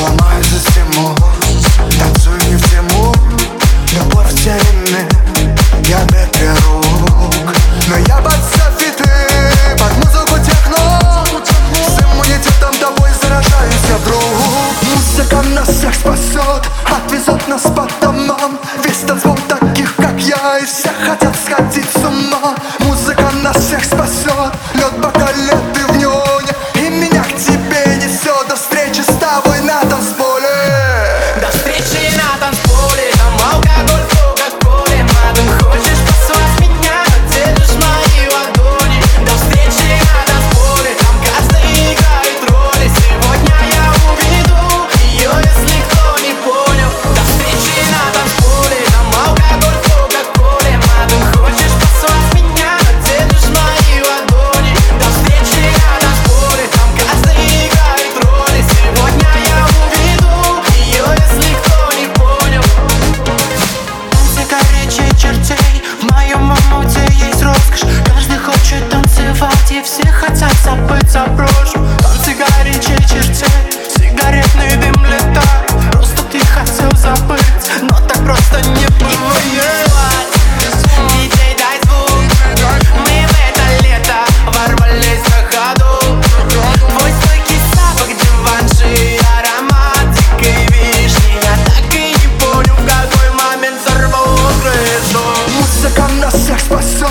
Ломаю систему, танцую не в тему. Я ветре рук Но я под софиты, под музыку техно. С иммунитетом заражаюсь я вдруг. Музыка нас всех спасет, отвезет нас по домам Весь танцпол таких, как я, и все хотят сходить с ума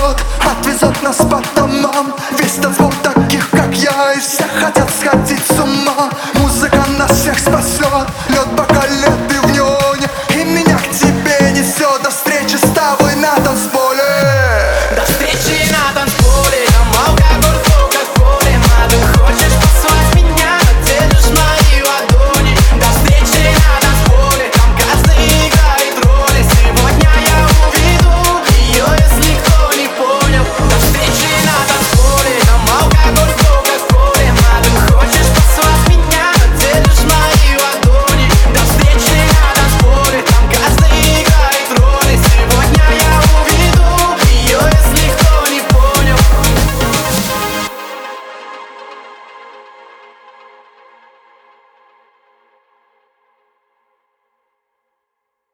вперед Отвезет нас по домам. Весь танцпол таких, как я И все хотят сходить с ума. Музыка нас всех спасет.